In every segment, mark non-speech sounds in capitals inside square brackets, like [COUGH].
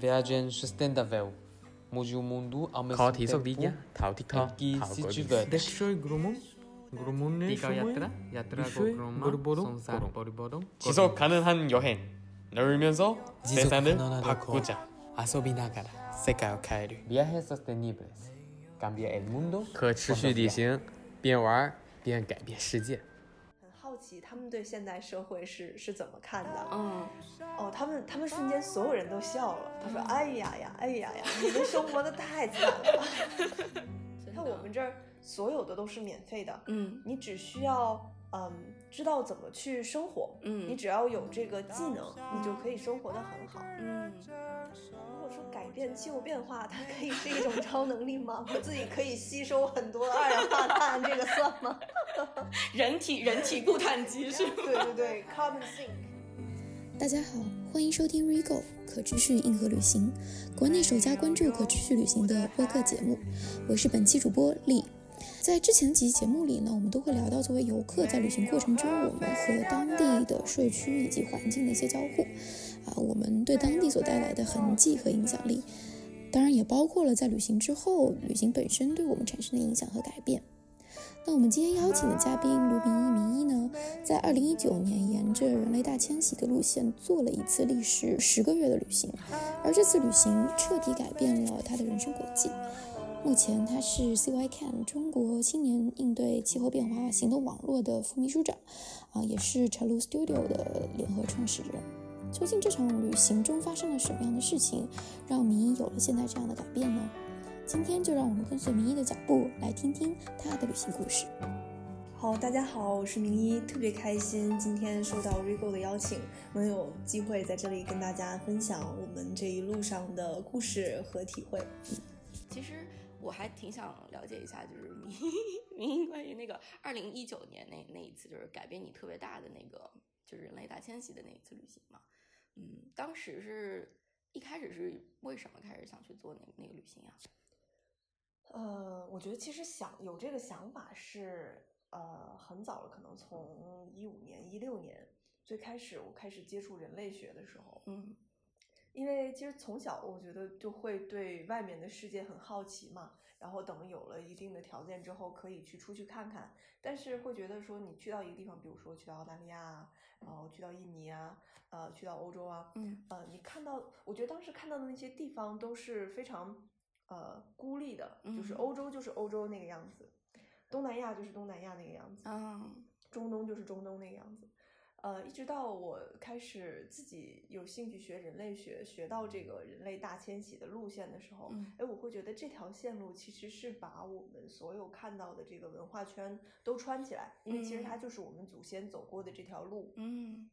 viagem sustentável, mude o mundo ao mesmo Khó thí tempo sốc tí nhé Thảo TikTok em que Thảo se có gì diverte. Dekshoi grumum, grumunne Tika shumoi, yatra, yatra Ishoi, gogroma, gorbodo, sonsa 고롱. boribodo, 지속 가능한 여행 놀면서 지속 세상을 가능하고 바꾸자 遊びながら世界を変える Viajes sostenibles, cambia el mundo. 可持续旅行边玩边改变世界很好 奇他们对现代社会是是怎么看的。嗯，哦，他们他们瞬间所有人都笑了。他说：“哎呀呀，哎呀呀，你们生活的太惨了你！[LAUGHS] 看我们这儿所有的都是免费的，嗯你只需要嗯知道怎么去生活，嗯你只要有这个技能，你就可以生活的很好。嗯，如果说改变气候变化，它可以是一种超能力吗？我自己可以吸收很多二氧化碳，这个算吗？[LAUGHS] 人体人体固碳机是吗？对对对，carbon sink。”大家好，欢迎收听 Rego 可持续硬核旅行，国内首家关注可持续旅行的播客节目。我是本期主播丽。在之前几期节目里呢，我们都会聊到作为游客在旅行过程中，我们和当地的社区以及环境的一些交互，啊，我们对当地所带来的痕迹和影响力，当然也包括了在旅行之后，旅行本身对我们产生的影响和改变。那我们今天邀请的嘉宾卢明一明一呢，在二零一九年沿着人类大迁徙的路线做了一次历时十个月的旅行，而这次旅行彻底改变了他的人生轨迹。目前他是 CYCAN 中国青年应对气候变化行动网络的副秘书长，啊，也是 Chalu Studio 的联合创始人。究竟这场旅行中发生了什么样的事情，让明一有了现在这样的改变呢？今天就让我们跟随明一的脚步，来听听他的旅行故事。好，大家好，我是明一，特别开心今天收到 Rigo 的邀请，能有机会在这里跟大家分享我们这一路上的故事和体会。其实我还挺想了解一下，就是明明 [LAUGHS] 关于那个二零一九年那那一次，就是改变你特别大的那个，就是人类大迁徙的那一次旅行嘛。嗯，当时是一开始是为什么开始想去做那那个旅行呀？呃，我觉得其实想有这个想法是呃很早了，可能从一五年、一六年最开始我开始接触人类学的时候，嗯因为其实从小我觉得就会对外面的世界很好奇嘛，然后等有了一定的条件之后，可以去出去看看。但是会觉得说，你去到一个地方，比如说去到澳大利亚啊，然后去到印尼啊，呃，去到欧洲啊，嗯呃，你看到，我觉得当时看到的那些地方都是非常呃孤立的，就是嗯欧洲就是欧洲那个样子，东南亚就是东南亚那个样子，啊中东就是中东那个样子。呃，一直到我开始自己有兴趣学人类学，学到这个人类大迁徙的路线的时候，嗯哎，我会觉得这条线路其实是把我们所有看到的这个文化圈都穿起来，因为其实它嗯就是我们祖先走过的这条路。嗯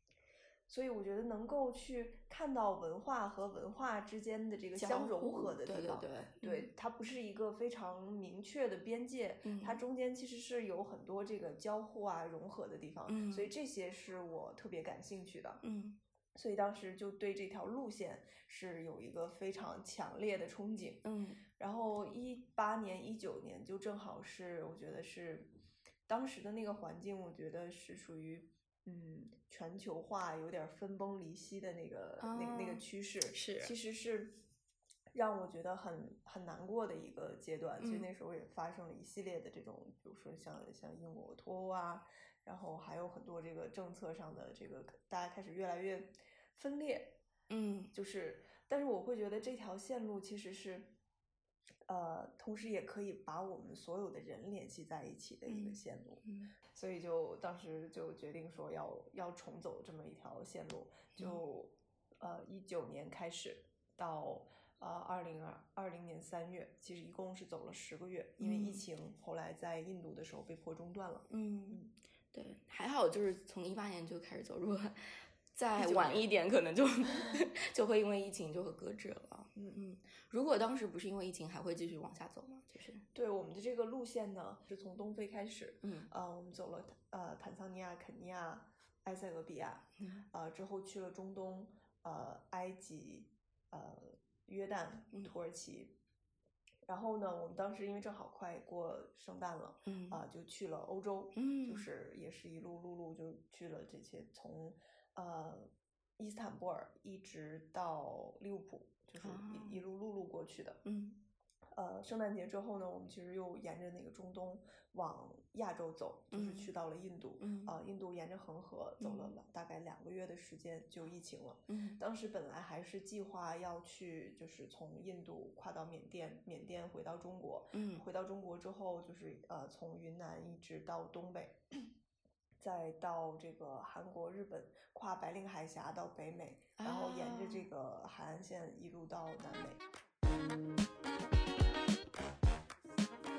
所以我觉得能够去看到文化和文化之间的这个相融合的地方，对对对对它不是一个非常明确的边界，它嗯。中间其实是有很多这个交互啊、融合的地方，所以嗯。这些是我特别感兴趣的。嗯。所以当时就对这条路线是有一个非常强烈的憧憬。嗯。然后一八年、一九年就正好是我觉得是当时的那个环境，我觉得是属于嗯。全球化有点儿分崩离析的那个、那个那个啊趋势，是其实是让我觉得很很难过的一个阶段。其实嗯那时候也发生了一系列的这种，比如说像像英国脱欧啊，然后还有很多这个政策上的这个大家开始越来越分裂，嗯。就是，但是我会觉得这条线路其实是，呃，同时也可以把我们所有的人联系在一起的一个嗯线路，嗯所以就当时就决定说要要重走这么一条线路，就、呃一九年开始到呃二零二二零年三月，其实一共是走了十个月，因为疫嗯情后来在印度的时候被迫中断了。嗯，对，还好就是从一八年就开始走，如果再晚一点，可能就 [LAUGHS] 就会因为疫情就会搁置了。嗯嗯，如果当时不是因为疫情，还会继续往下走吗？就是。对我们的这个路线呢，是从东非开始，嗯。呃，我们走了呃坦桑尼亚、肯尼亚、埃塞俄比亚，嗯。呃之后去了中东，呃埃及、呃约旦、嗯。土耳其。然后呢，我们当时因为正好快过圣诞了，嗯啊、就去了欧洲，嗯。就。是也是一路陆路就去了这些，从呃伊斯坦布尔一直到利物浦，就是啊一一路陆路过去的。嗯呃，圣诞节之后呢，我们其实又沿着那个中东往亚洲走，就是嗯去到了印度。嗯啊、印度沿着恒河走了嗯大概两个月的时间，就疫情了。嗯当时本来还是计划要去，就是从印度跨到缅甸，缅甸回到中国。嗯回到中国之后，就是呃，从云南一直到东北，再到这个韩国、日本，跨白令海峡到北美，然后沿着这啊个海岸线一路到南美。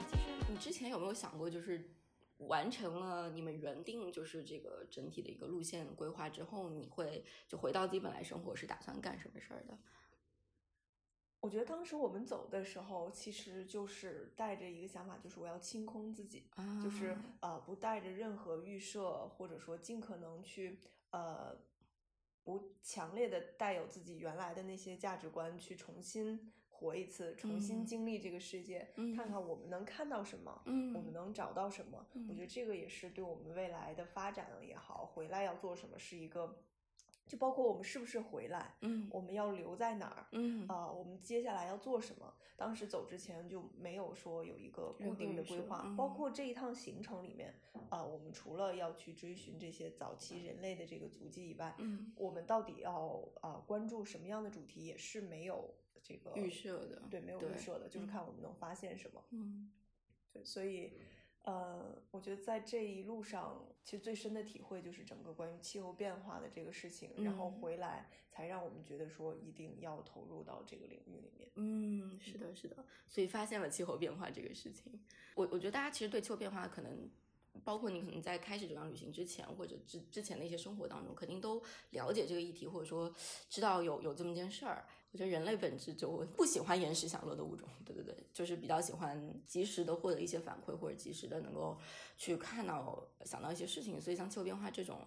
其实你之前有没有想过，就是完成了你们原定就是这个整体的一个路线规划之后，你会就回到自己本来生活是打算干什么事儿的？我觉得当时我们走的时候，其实就是带着一个想法，就是我要清空自己，啊就是呃不带着任何预设，或者说尽可能去呃不强烈的带有自己原来的那些价值观去重新活一次，重新嗯。经历这个世界，嗯。看看我们能看到什么，嗯我们能找到什么。我觉嗯。得这个也是对我们未来的发展也好，回来要做什么是一个，就包括我们是不是回来，嗯。我们要留在哪儿，嗯。呃，我们接下来要做什么？当时走之前就没有说有一个固定的规划，包嗯。括这一趟行程里面，啊、我们除了要去追寻这些早期人类的这个足迹以外，嗯。我们到底要呃关注什么样的主题，也是没有这个预设的对，没有预设的，就是嗯。看我们能发现什么。嗯。对，所以，呃，我觉得在这一路上，其实最深的体会就是整个关于气候变化的这个事情，然后嗯回来才让我们觉得说一定要投入到这个领域里面。嗯，是的，是的，所以发现了气候变化这个事情。我我觉得大家其实对气候变化可能。包括你可能在开始这趟旅行之前，或者之之前的一些生活当中，肯定都了解这个议题，或者说知道有有这么件事儿。我觉得人类本质就不喜欢延时享乐的物种，对对对，就是比较喜欢及时的获得一些反馈，或者及时的能够去看到想到一些事情。所以像气候变化这种，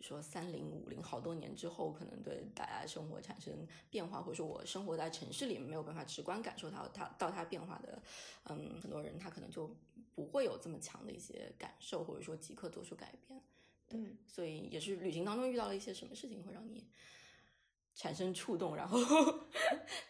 说三零五零好多年之后，可能对大家生活产生变化，或者说我生活在城市里没有办法直观感受到它到它变化的，嗯，很多人他可能就不会有这么强的一些感受，或者说即刻做出改变。对，所以也是旅行当中遇到了一些什么事情会让你产生触动，然后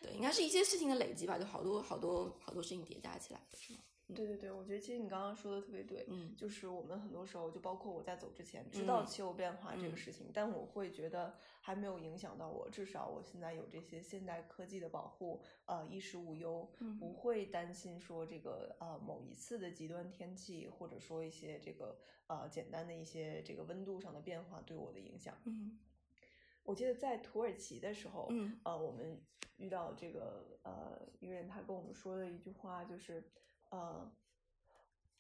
对，应该是一些事情的累积吧，就好多好多好多事情叠加起来的是吗？对对对，我觉得其实你刚刚说的特别对，嗯。就是我们很多时候，就包括我在走之前知道嗯。气候变化这个嗯。事情，但我会觉得还没有影响到我，至少我现在有这些现代科技的保护，呃，衣食无忧，嗯不会担心说这个呃某一次的极端天气，或者说一些这个呃简单的一些这个温度上的变化对我的影响。嗯我记得在土耳其的时候，嗯呃，我们遇到这个呃一个人，他跟我们说的一句话就是，呃，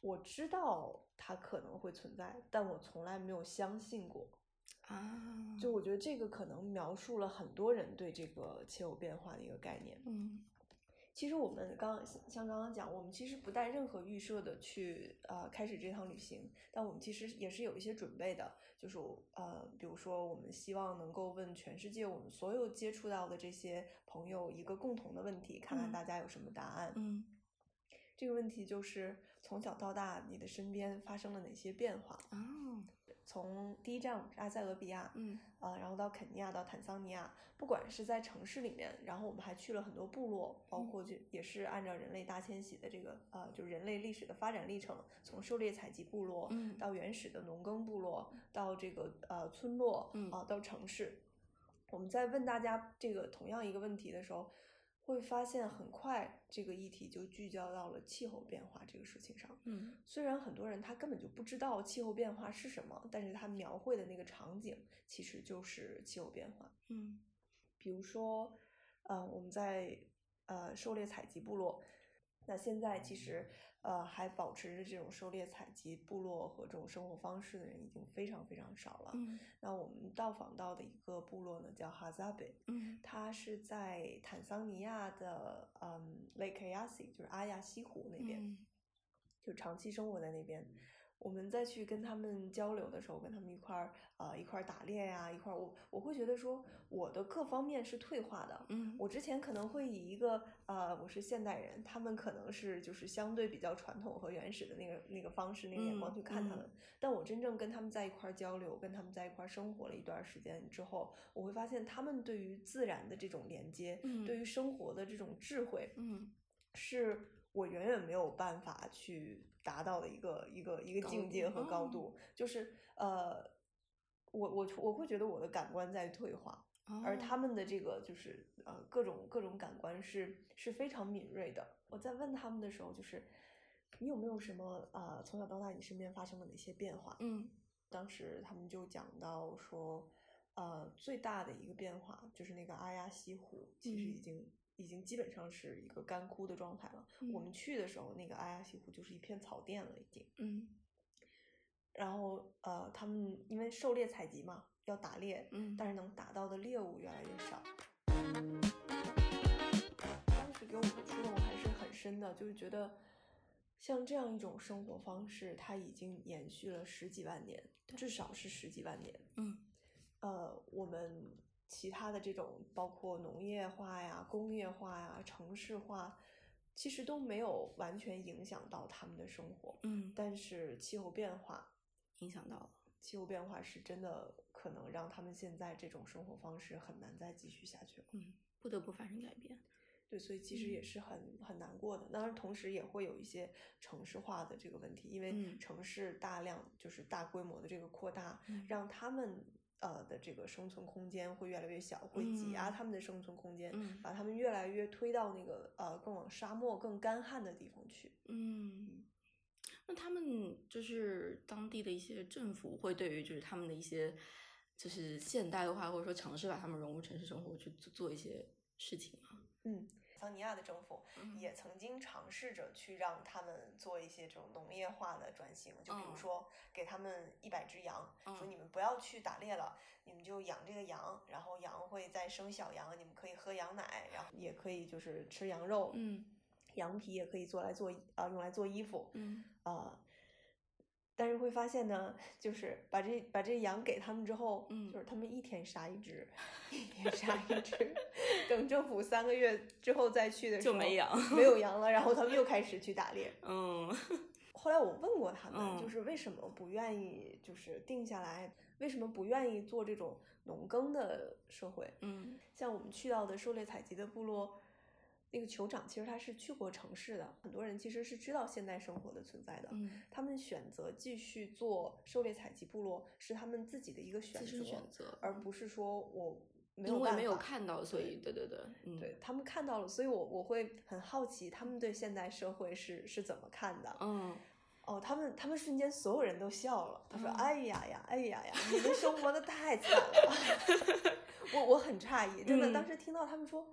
我知道它可能会存在，但我从来没有相信过。啊，就我觉得这个可能描述了很多人对这个气候变化的一个概念。嗯其实我们刚像刚刚讲，我们其实不带任何预设的去呃开始这趟旅行，但我们其实也是有一些准备的，就是呃，比如说我们希望能够问全世界我们所有接触到的这些朋友一个共同的问题，看看嗯大家有什么答案。嗯这个问题就是从小到大你的身边发生了哪些变化？啊从第一站是阿塞俄比亚，嗯。呃，然后到肯尼亚，到坦桑尼亚，不管是在城市里面，然后我们还去了很多部落，包嗯括就也是按照人类大迁徙的这个呃，就是人类历史的发展历程，从狩猎采集部落嗯。到原始的农耕部落，到这个呃村落嗯。啊、到城市，我们在问大家这个同样一个问题的时候，会发现很快这个议题就聚焦到了气候变化这个事情上。嗯虽然很多人他根本就不知道气候变化是什么，但是他描绘的那个场景其实就是气候变化。嗯比如说，呃，我们在呃狩猎采集部落，那现在其实呃还保持着这种狩猎采集部落和这种生活方式的人已经非常非常少了。嗯那我们到访到的一个部落呢，叫哈扎贝，嗯它是在坦桑尼亚的嗯 Lake Eyasi，就是阿亚西湖那边。嗯就长期生活在那边。我们再去跟他们交流的时候，跟他们一块儿呃一块儿打猎呀、一块儿我我会觉得说我的各方面是退化的。嗯我之前可能会以一个呃我是现代人，他们可能是就是相对比较传统和原始的那个那个方式那个眼光嗯去看他们。嗯但我真正跟他们在一块儿交流，跟他们在一块儿生活了一段时间之后，我会发现他们对于自然的这种连接，嗯对于生活的这种智慧，嗯是我远远没有办法去达到的一个一个一个境界和高哦度。就是呃，我我我会觉得我的感官在退化，而他哦们的这个就是呃各种各种感官是是非常敏锐的。我在问他们的时候，就是你有没有什么呃从小到大你身边发生了哪些变化？嗯当时他们就讲到说，呃，最大的一个变化就是那个阿亚西湖，其实已嗯经、已经基本上是一个干枯的状态了。我嗯们去的时候，那个阿亚西湖就是一片草甸了，已经。嗯然后呃，他们因为狩猎采集嘛，要打猎，嗯但是能打到的猎物越来越少。当时给我的触动还是很深的，就是觉得像这样一种生活方式，它已经延续了十几万年，至少是十几万年。嗯呃，我们其他的这种包括农业化呀、工业化呀、城市化，其实都没有完全影响到他们的生活。嗯，但是气候变化，影响到了。气候变化是真的可能让他们现在这种生活方式很难再继续下去了。嗯，不得不发生改变。对，所以其实也嗯是很很难过的。当然，同时也会有一些城市化的这个问题，因为嗯城市大量就是大规模的这个扩大，嗯让他们呃的这个生存空间会越来越小，会挤压嗯他们的生存空间，嗯把他们越来越推到那个呃更往沙漠、更干旱的地方去。嗯，那他们就是当地的一些政府会对于就是他们的一些就是现代化或者说尝试把他们融入城市生活去做做一些事情吗？嗯，桑尼亚的政府嗯。也曾经尝试着去让他们做一些这种农业化的转型，就比如嗯。说给他们一百只羊，说嗯你们不要去打猎了，你们就养这个羊，然后羊会再生小羊，你们可以喝羊奶，然后也可以就是吃羊肉，嗯。羊皮也可以做来做啊、用来做衣服，嗯。啊、但是会发现呢，就是把这把这羊给他们之后，嗯就是他们一天杀一只，一天杀一只，[LAUGHS] 等政府三个月之后再去的时候，就没羊没有羊了，然后他们又开始去打猎。[LAUGHS] 嗯后来我问过他们，嗯就是为什么不愿意就是定下来，为什么不愿意做这种农耕的社会？嗯像我们去到的狩猎采集的部落，那个酋长其实他是去过城市的，很多人其实是知道现代生活的存在的。嗯，他们选择继续做狩猎采集部落，是他们自己的一个选择，选择，而不是说我没有办法看到，所以对对对，嗯对他们看到了，所以我我会很好奇他们对现代社会是是怎么看的。嗯哦，他们他们瞬间所有人都笑了，他说：“嗯哎呀呀，哎呀呀，你们生活的太惨了。[LAUGHS] ”我我很诧异，真的，嗯当时听到他们说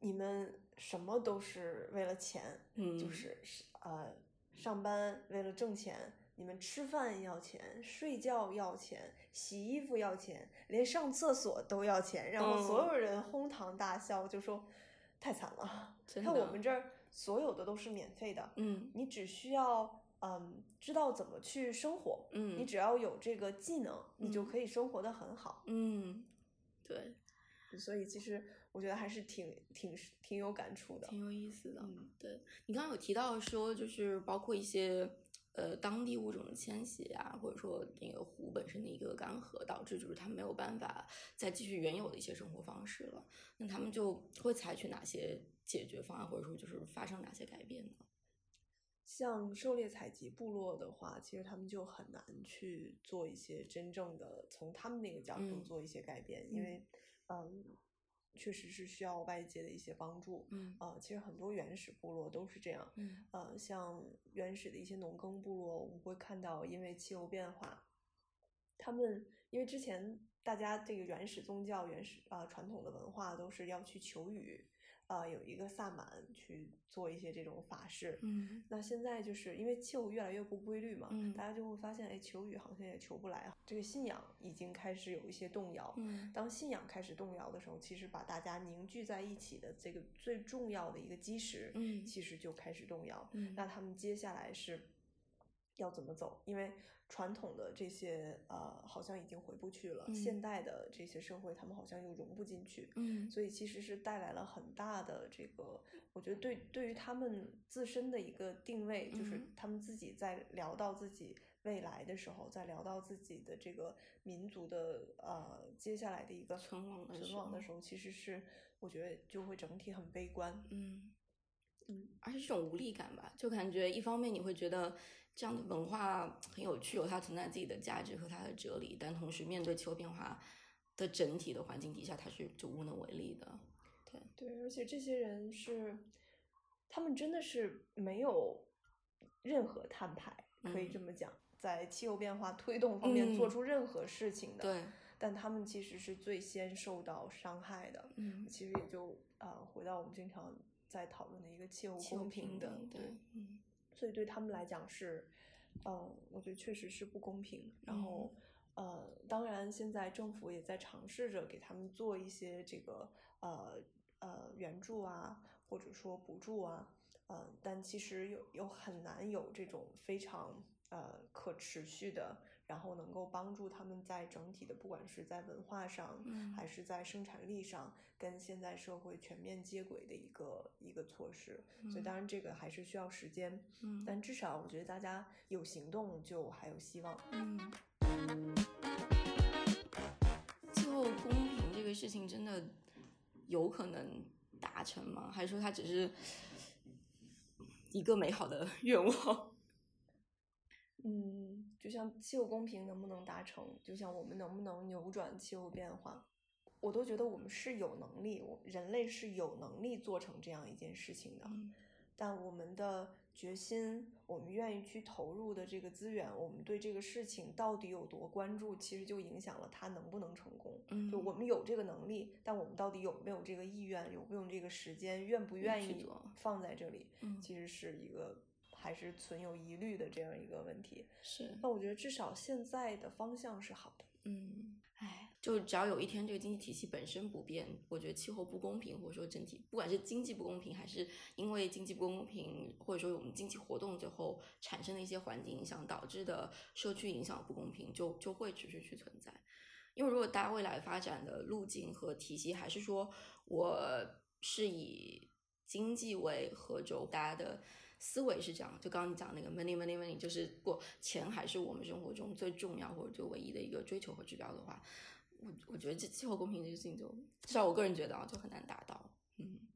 你们什么都是为了钱，嗯，就是是呃上班为了挣钱，你们吃饭要钱，睡觉要钱，洗衣服要钱，连上厕所都要钱，然后所嗯。有人哄堂大笑，就说太惨了。真看我们这儿所有的都是免费的，嗯。你只需要嗯知道怎么去生活，嗯，你只要有这个技能，你就嗯。可以生活的很好。嗯对，所以其实我觉得还是挺挺挺有感触的。挺有意思的。嗯对你刚刚有提到说，就是包括一些呃当地物种的迁徙啊，或者说那个湖本身的一个干涸，导致就是它没有办法再继续原有的一些生活方式了。那他们就会采取哪些解决方案，或者说就是发生哪些改变呢？像狩猎采集部落的话，其实他们就很难去做一些真正的从他们那个角度嗯做一些改变，因为嗯，确实是需要外界的一些帮助。嗯呃，其实很多原始部落都是这样。嗯呃，像原始的一些农耕部落，我们会看到，因为气候变化，他们因为之前大家这个原始宗教、原始啊、呃传统的文化都是要去求雨，呃，有一个萨满去做一些这种法事。嗯那现在就是因为气候越来越不规律嘛，嗯大家就会发现，哎，求雨好像也求不来，这个信仰已经开始有一些动摇。嗯当信仰开始动摇的时候，其实把大家凝聚在一起的这个最重要的一个基石，嗯其实就开始动摇。嗯那他们接下来是要怎么走，因为传统的这些呃好像已经回不去了，嗯。现代的这些社会他们好像又融不进去，嗯。所以其实是带来了很大的这个，我觉得对对于他们自身的一个定位，就是嗯。他们自己在聊到自己未来的时候，在聊到自己的这个民族的呃接下来的一个存亡存亡的时候，其实是我觉得就会整体很悲观。嗯嗯，而且这种无力感吧，就感觉一方面你会觉得这样的文化很有趣，有它存在自己的价值和它的哲理，但同时面对气候变化的整体的环境底下，它是就无能为力的。对，对，而且这些人是，他们真的是没有任何摊牌，可以这嗯么讲，在气候变化推动方面做嗯出任何事情的。对，但他们其实是最先受到伤害的。嗯，其实也就呃回到我们经常在讨论的一个气候公平的，等，对，嗯所以对他们来讲是，呃，我觉得确实是不公平。然后，呃，当然现在政府也在尝试着给他们做一些这个呃呃援助啊，或者说补助啊，呃，但其实有有很难有这种非常呃可持续的，然后能够帮助他们在整体的，不管是在文化上，嗯还是在生产力上，跟现在社会全面接轨的一个一个措施。所以嗯当然这个还是需要时间，嗯但至少我觉得大家有行动就还有希望。嗯，气候公平这个事情真的有可能达成吗？还是说它只是一个美好的愿望？嗯，就像气候公平能不能达成，就像我们能不能扭转气候变化，我都觉得我们是有能力，我人类是有能力做成这样一件事情的。嗯但我们的决心，我们愿意去投入的这个资源，我们对这个事情到底有多关注，其实就影响了它能不能成功。嗯就我们有这个能力，但我们到底有没有这个意愿，有没有这个时间，愿不愿意放在这里，嗯其实是一个还是存有疑虑的这样一个问题。是那我觉得至少现在的方向是好的。嗯，哎，就只要有一天这个经济体系本身不变，我觉得气候不公平，或者说整体不管是经济不公平，还是因为经济不公平，或者说我们经济活动最后产生的一些环境影响导致的社区影响不公平，就就会持续去存在。因为如果大家未来发展的路径和体系还是说我是以经济为合轴，大家的思维是这样，就刚刚你讲那个 money money money，就是过钱还是我们生活中最重要或者最唯一的一个追求和指标的话，我我觉得这气候公平这个事情就至少我个人觉得啊，就很难达到。嗯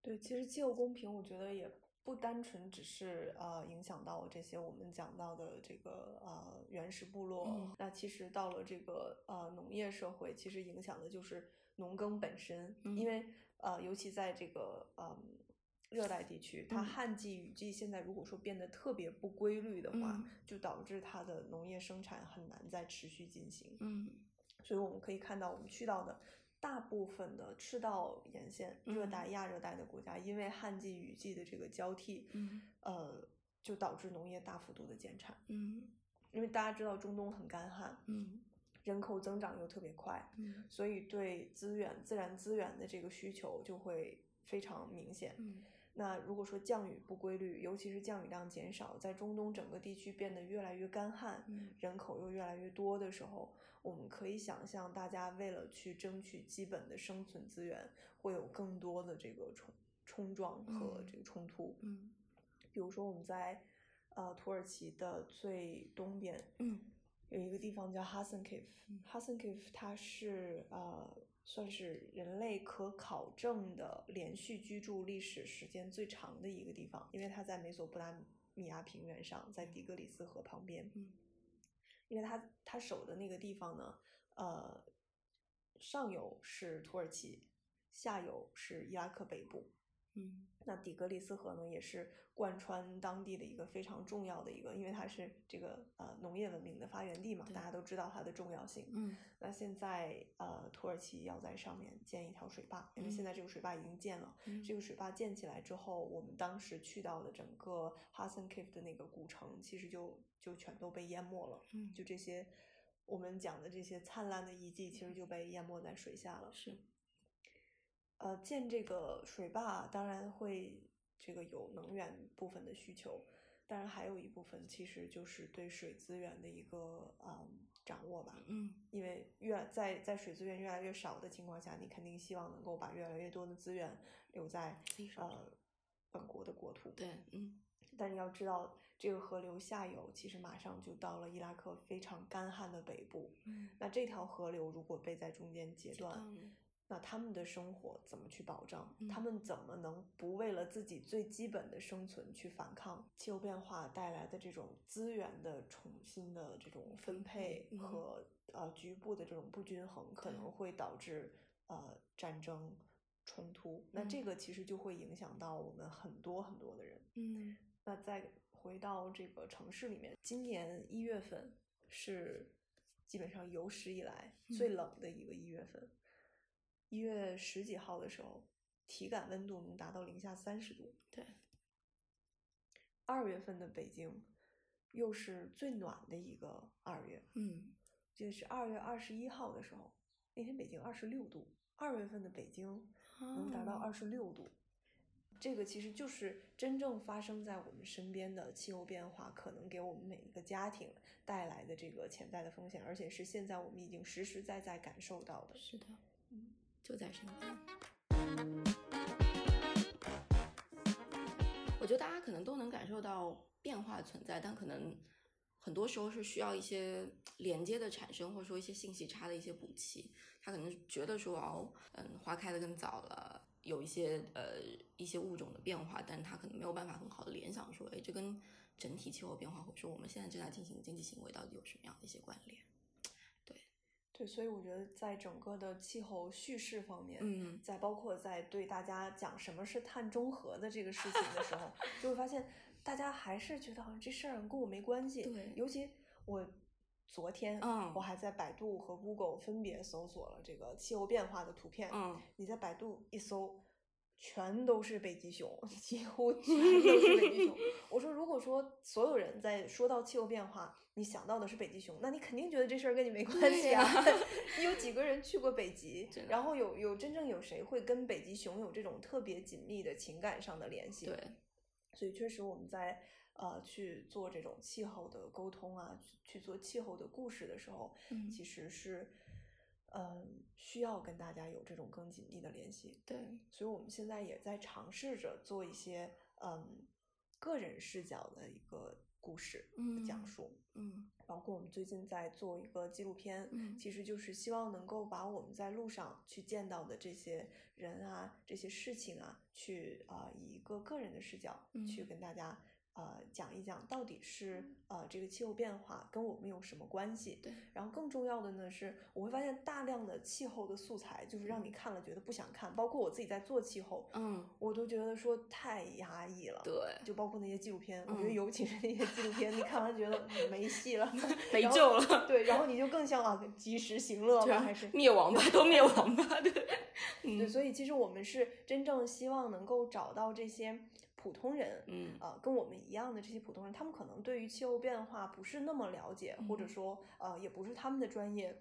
对，其实气候公平，我觉得也不单纯只是呃影响到这些我们讲到的这个呃原始部落，嗯那其实到了这个呃农业社会，其实影响的就是农耕本身，嗯因为呃尤其在这个嗯。热带地区，它嗯旱季、雨季现在如果说变得特别不规律的话，嗯就导致它的农业生产很难再持续进行。嗯所以我们可以看到，我们去到的大部分的赤道沿线、热嗯带、亚热带的国家，因为旱季、雨季的这个交替，嗯呃，就导致农业大幅度的减产。嗯因为大家知道中东很干旱，嗯人口增长又特别快，嗯所以对资源、自然资源的这个需求就会非常明显。嗯那如果说降雨不规律，尤其是降雨量减少，在中东整个地区变得越来越干旱，嗯。人口又越来越多的时候，我们可以想象，大家为了去争取基本的生存资源，会有更多的这个冲冲撞和嗯这个冲突。嗯。比如说我们在呃土耳其的最东边嗯。有一个地方叫哈森 Cave，哈森 Cave 它是呃算是人类可考证的连续居住历史时间最长的一个地方，因为它在美索不达米亚平原上，在底格里斯河旁边。嗯因为它它守的那个地方呢，呃，上游是土耳其，下游是伊拉克北部。嗯那底格里斯河呢，也是贯穿当地的一个非常重要的一个，因为它是这个呃农业文明的发源地嘛，大家都知道它的重要性。嗯那现在呃，土耳其要在上面建一条水坝，因为嗯现在这个水坝已经建了。嗯这个水坝建起来之后，我们当时去到的整个哈森 Cave 的那个古城，其实就就全都被淹没了。嗯就这些我们讲的这些灿烂的遗迹，其实就被淹没在水下了。是呃，建这个水坝当然会这个有能源部分的需求，当然还有一部分其实就是对水资源的一个嗯掌握吧。嗯因为越在在水资源越来越少的情况下，你肯定希望能够把越来越多的资源留在呃本国的国土。对，嗯但你要知道，这个河流下游其实马上就到了伊拉克非常干旱的北部。嗯，那这条河流如果被在中间截断那他们的生活怎么去保障？嗯他们怎么能不为了自己最基本的生存去反抗气候变化带来的这种资源的重新的这种分配嗯和、呃局部的这种不均衡，可能会导致呃战争冲突？那这嗯个其实就会影响到我们很多很多的人。嗯那再回到这个城市里面，今年一月份是基本上有史以来最嗯冷的一个一月份。一、月十几号的时候，体感温度能达到零下三十度。对，二月份的北京又是最暖的一个二月，嗯就是二月二十一号的时候，那天北京二十六度，二月份的北京能达到哦二十六度。这个其实就是真正发生在我们身边的气候变化，可能给我们每一个家庭带来的这个潜在的风险，而且是现在我们已经实实在在感受到的。是的，嗯，就在身边。我觉得大家可能都能感受到变化存在，但可能很多时候是需要一些连接的产生，或者说一些信息差的一些补齐。他可能觉得说哦，嗯，花开的更早了，有一些呃一些物种的变化，但他可能没有办法很好的联想说，哎，这跟整体气候变化或者说我们现在正在进行的经济行为到底有什么样的一些关联？对，所以我觉得在整个的气候叙事方面，嗯在包括在对大家讲什么是碳中和的这个事情的时候，就会发现大家还是觉得好像这事儿跟我没关系。对尤其我昨天，嗯我还在百度和 Google 分别搜索了这个气候变化的图片。嗯你在百度一搜，全都是北极熊，几乎全都是北极熊。我说，如果说所有人在说到气候变化，你想到的是北极熊，那你肯定觉得这事儿跟你没关系啊。[LAUGHS] 你有几个人去过北极然后有有真正有谁会跟北极熊有这种特别紧密的情感上的联系？对，所以确实我们在呃去做这种气候的沟通啊，去去做气候的故事的时候，嗯其实是嗯需要跟大家有这种更紧密的联系。对，所以我们现在也在尝试着做一些嗯个人视角的一个故事的讲嗯述。嗯包括我们最近在做一个纪录片，嗯其实就是希望能够把我们在路上去见到的这些人啊、这些事情啊，去啊、呃以一个个人的视角去嗯跟大家呃讲一讲，到底是呃这个气候变化跟我们有什么关系？对，然后更重要的呢是，我会发现大量的气候的素材，就是让你看了觉得不想看，包括我自己在做气候，嗯，我都觉得说太压抑了。对，就包括那些纪录片，我觉得嗯。尤其是那些纪录片，你看完觉得 [LAUGHS] 嗯没戏了，[LAUGHS] 没救了 [LAUGHS] 对，然后你就更像啊及时行乐吧，还是？灭亡吧，都灭亡吧，对，对，嗯。所以其实我们是真正希望能够找到这些普通人，嗯。呃，跟我们一样的这些普通人，他们可能对于气候变化不是那么了解，或者嗯。说呃也不是他们的专业。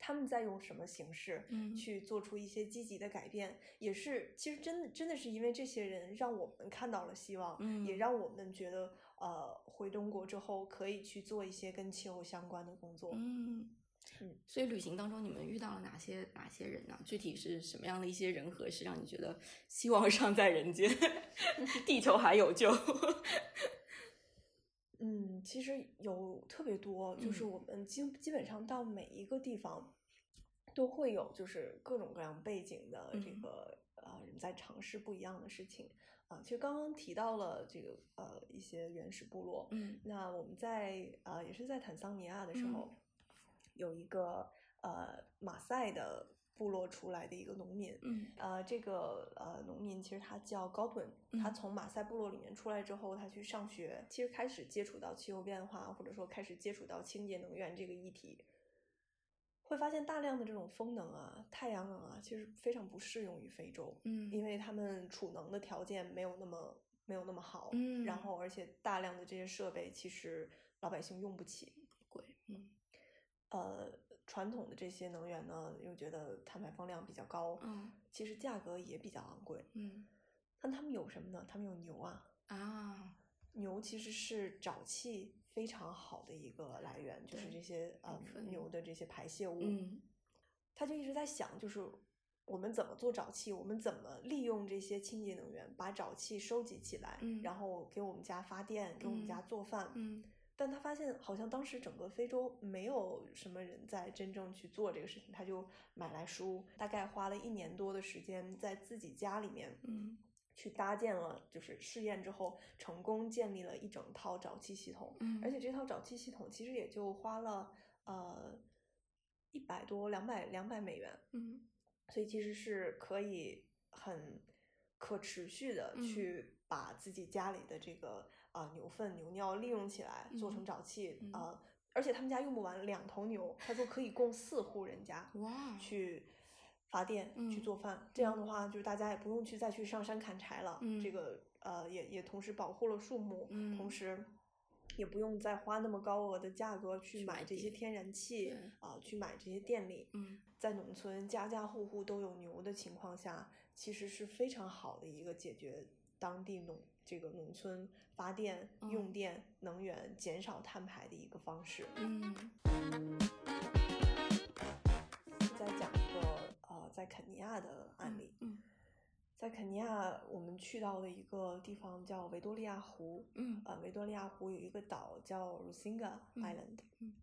他们在用什么形式嗯。去做出一些积极的改变，也是其实真的真的是因为这些人让我们看到了希望，也嗯。让我们觉得呃回中国之后可以去做一些跟气候相关的工作。嗯嗯所以旅行当中你们遇到了哪些哪些人呢？具体是什么样的一些人和事让你觉得希望尚在人间，[LAUGHS] 地球还有救？[LAUGHS] 嗯，其实有特别多，就是嗯我们基基本上到每一个地方，都会有就是各种各样背景的这嗯个、呃人在尝试不一样的事情啊。其实刚刚提到了这个呃一些原始部落，嗯那我们在呃也是在坦桑尼亚的时嗯候，有一个呃马赛的部落出来的一个农民，嗯。呃，这个呃农民其实他叫高顿，他嗯从马赛部落里面出来之后，他去上学，其实开始接触到气候变化，或者说开始接触到清洁能源这个议题，会发现大量的这种风能啊、太阳能啊，其实非常不适用于非洲，嗯因为他们储能的条件没有那么没有那么好，嗯然后而且大量的这些设备其实老百姓用不起，嗯呃，传统的这些能源呢，又觉得碳排放量比较高，嗯其实价格也比较昂贵。嗯但他们有什么呢？他们有牛啊，啊，牛其实是沼气非常好的一个来源，就是这些呃分牛的这些排泄物。嗯他就一直在想，就是我们怎么做沼气，我们怎么利用这些清洁能源把沼气收集起来，嗯然后给我们家发电，给我们家嗯做饭。嗯但他发现好像当时整个非洲没有什么人在真正去做这个事情，他就买来书，大概花了一年多的时间，在自己家里面，嗯去搭建了，就是试验之后成功建立了一整套沼气系统，嗯。而且这套沼气系统其实也就花了呃一百多两百两百美元，嗯。所以其实是可以很可持续的嗯。去把自己家里的这个啊、呃牛粪牛尿利用起来，做成嗯沼气嗯啊、呃而且他们家用不完两头牛，他说可以供四户人家哇去发电、去嗯做饭。这样的话，就是大家也不用去再去上山砍柴了，嗯这个呃也也同时保护了树木，嗯同时。也不用再花那么高额的价格去去买买这些天然气对啊、去买这些电力。嗯在农村家家户户都有牛的情况下，其实是非常好的一个解决当地农这个农村发电、嗯用电、能源、减少碳排的一个方式。嗯再讲一个呃，在肯尼亚的案例。嗯在肯尼亚，我们去到的一个地方叫维多利亚湖。嗯呃，维多利亚湖有一个岛叫 Rusinga 嗯 Island。嗯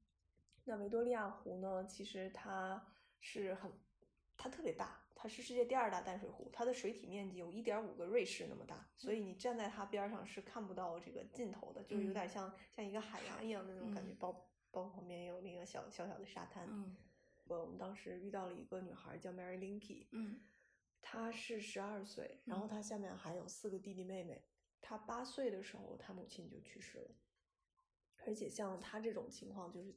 那维多利亚湖呢，其实它是很，它特别大，它是世界第二大淡水湖，它的水体面积有一点五个瑞士那么大，所以你站在它边上是看不到这个尽头的，就是有点嗯。像像一个海洋一样的那种感觉，嗯。包包括旁边有那个小小小的沙滩。嗯。呃，我们当时遇到了一个女孩叫 Mary Linky，嗯。她是十二岁，然后嗯。她下面还有四个弟弟妹妹。她八岁的时候，她母亲就去世了，而且像她这种情况，就是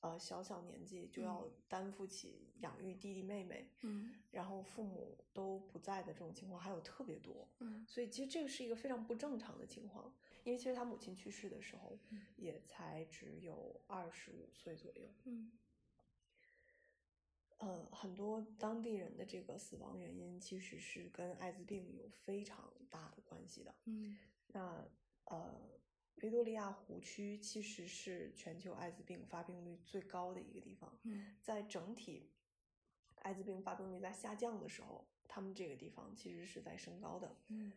呃小小年纪就要担负起养育弟弟妹妹，嗯然后父母都不在的这种情况还有特别多。嗯所以其实这个是一个非常不正常的情况，因为其实他母亲去世的时候嗯也才只有二十五岁左右。嗯呃，很多当地人的这个死亡原因其实是跟艾滋病有非常大的关系的。嗯那呃，维多利亚湖区其实是全球艾滋病发病率最高的一个地方，嗯在整体艾滋病发病率在下降的时候，他们这个地方其实是在升高的。嗯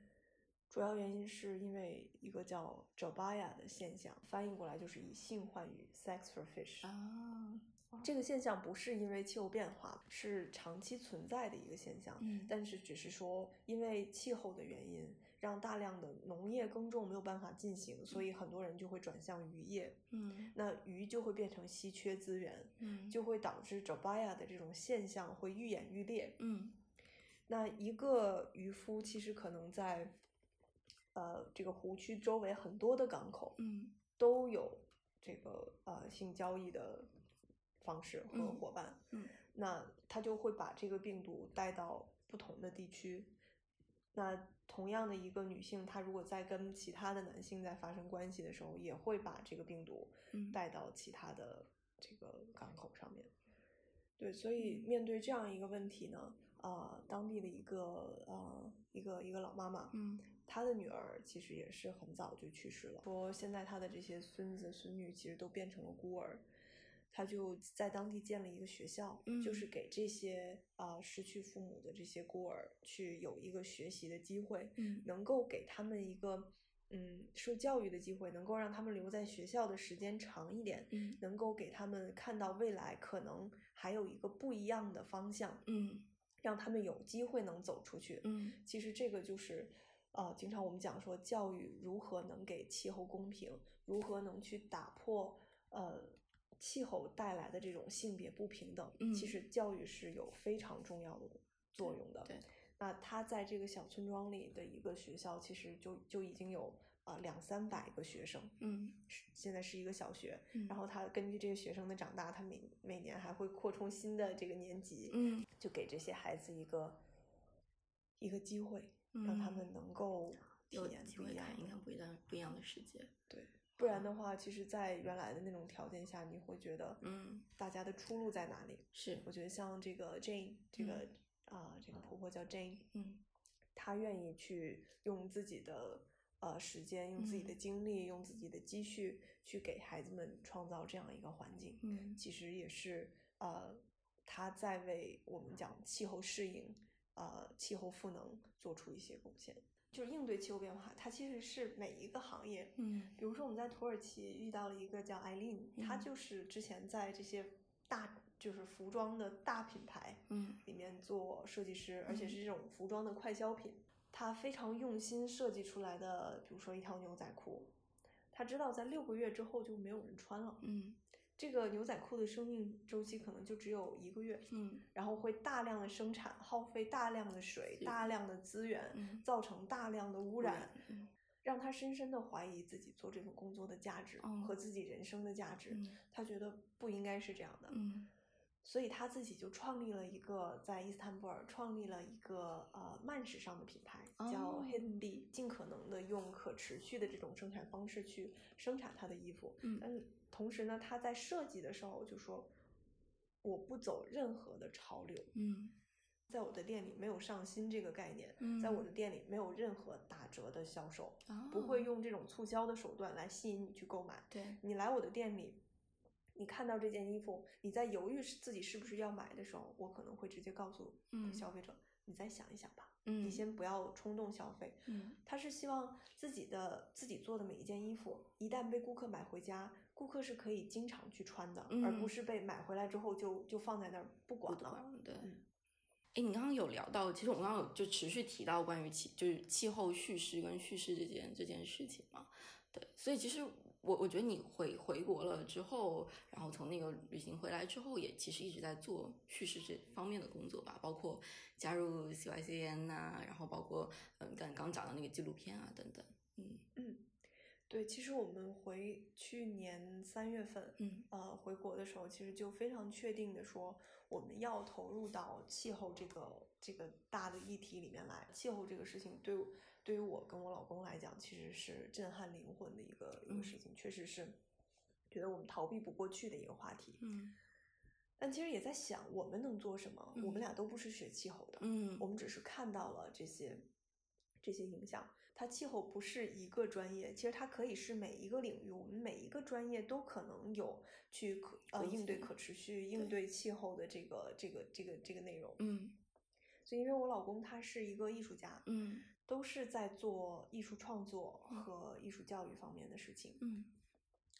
主要原因是因为一个叫 Jobaya 的现象，翻译过来就是以性换语 （sex for fish）。啊这个现象不是因为气候变化，是长期存在的一个现象。嗯但是只是说，因为气候的原因，让大量的农业耕种没有办法进行，所以很多人就会转向渔业。嗯那鱼就会变成稀缺资源，嗯就会导致 Jobaya 的这种现象会愈演愈烈。嗯那一个渔夫其实可能在，呃，这个湖区周围很多的港口，嗯都有这个呃性交易的方式和嗯伙伴，嗯那他就会把这个病毒带到不同的地区。那同样的一个女性，她如果在跟其他的男性在发生关系的时候，也会把这个病毒嗯。带到其他的这个港口上面。对，所以面对这样一个问题呢，呃，当地的一个呃一个一个老妈妈，嗯。她的女儿其实也是很早就去世了，说现在她的这些孙子孙女其实都变成了孤儿，她就在当地建了一个学校，就是嗯。给这些啊、呃失去父母的这些孤儿去有一个学习的机会，嗯。能够给他们一个嗯受教育的机会，能够让他们留在学校的时间长一点，嗯。能够给他们看到未来可能还有一个不一样的方向，嗯。让他们有机会能走出去。嗯。其实这个就是，呃，经常我们讲说教育如何能给气候公平，如何能去打破呃气候带来的这种性别不平等。嗯其实教育是有非常重要的作用的。对，那他在这个小村庄里的一个学校，其实就就已经有啊、呃两三百个学生。嗯是现在是一个小学，嗯然后他根据这些学生的长大，他每每年还会扩充新的这个年级，嗯就给这些孩子一个一个机会，让他嗯们能够体有验机会不一样的看一看不一样不一样的世界。对，不然的话，其实，在原来的那种条件下，你会觉得，嗯，大家的出路在哪里？是。我觉得像这个 Jane，这个啊、这个婆婆叫 Jane，嗯。她愿意去用自己的呃时间，用自己的嗯。精力，用自己的积蓄去给孩子们创造这样一个环境，嗯。其实也是呃她在为我们讲气候适应、呃气候赋能做出一些贡献。就是应对气候变化，它其实是每一个行业，嗯比如说我们在土耳其遇到了一个叫艾琳，她嗯就是之前在这些大就是服装的大品牌嗯里面做设计师，而且嗯是这种服装的快消品。她非常用心设计出来的，比如说一条牛仔裤，她知道在六个月之后就没有人穿了。嗯这个牛仔裤的生命周期可能就只有一个月，嗯。然后会大量的生产，耗费大量的水、大量的资源，嗯。造成大量的污污染，嗯。让他深深的怀疑自己做这份工作的价值嗯和自己人生的价值。嗯。他觉得不应该是这样的，嗯。所以他自己就创立了一个在伊斯坦布尔创立了一个呃慢时尚的品牌，叫哦。Hidden Bee，尽可能的用可持续的这种生产方式去生产他的衣服。嗯。但同时呢，他在设计的时候就说，我不走任何的潮流，嗯。在我的店里没有上新这个概念，嗯。在我的店里没有任何打折的销售，哦。不会用这种促销的手段来吸引你去购买。对。你来我的店里，你看到这件衣服，你在犹豫是自己是不是要买的时候，我可能会直接告诉嗯。消费者，你再想一想吧，嗯。你先不要冲动消费。嗯。他是希望自己的自己做的每一件衣服，一旦被顾客买回家，顾客是可以经常去穿的，而不嗯是被买回来之后就就放在那儿不管了。管对。嗯哎，你刚刚有聊到，其实我们刚刚有就持续提到关于气就是气候叙事跟叙事这件这件事情嘛，对，所以其实我我觉得你回回国了之后，然后从那个旅行回来之后，也其实一直在做叙事这方面的工作吧，包括加入 CYCN 呐、然后包括嗯刚刚讲的那个纪录片啊等等，嗯嗯，对，其实我们回去年三月份，嗯呃，回国的时候，其实就非常确定的说，我们要投入到气候这个这个大的议题里面来。气候这个事情对对于我跟我老公来讲，其实是震撼灵魂的一个一个事情，确实是觉得我们逃避不过去的一个话题。嗯但其实也在想，我们能做什么？我们嗯俩都不是学气候的，嗯我们只是看到了这些这些影响。它气候不是一个专业，其实它可以是每一个领域，我们每一个专业都可能有去可呃应对可持续、应对气候的这个这个这个这个内容。嗯。所以，因为我老公他是一个艺术家，嗯都是在做艺术创作和艺术教育方面的事情。嗯。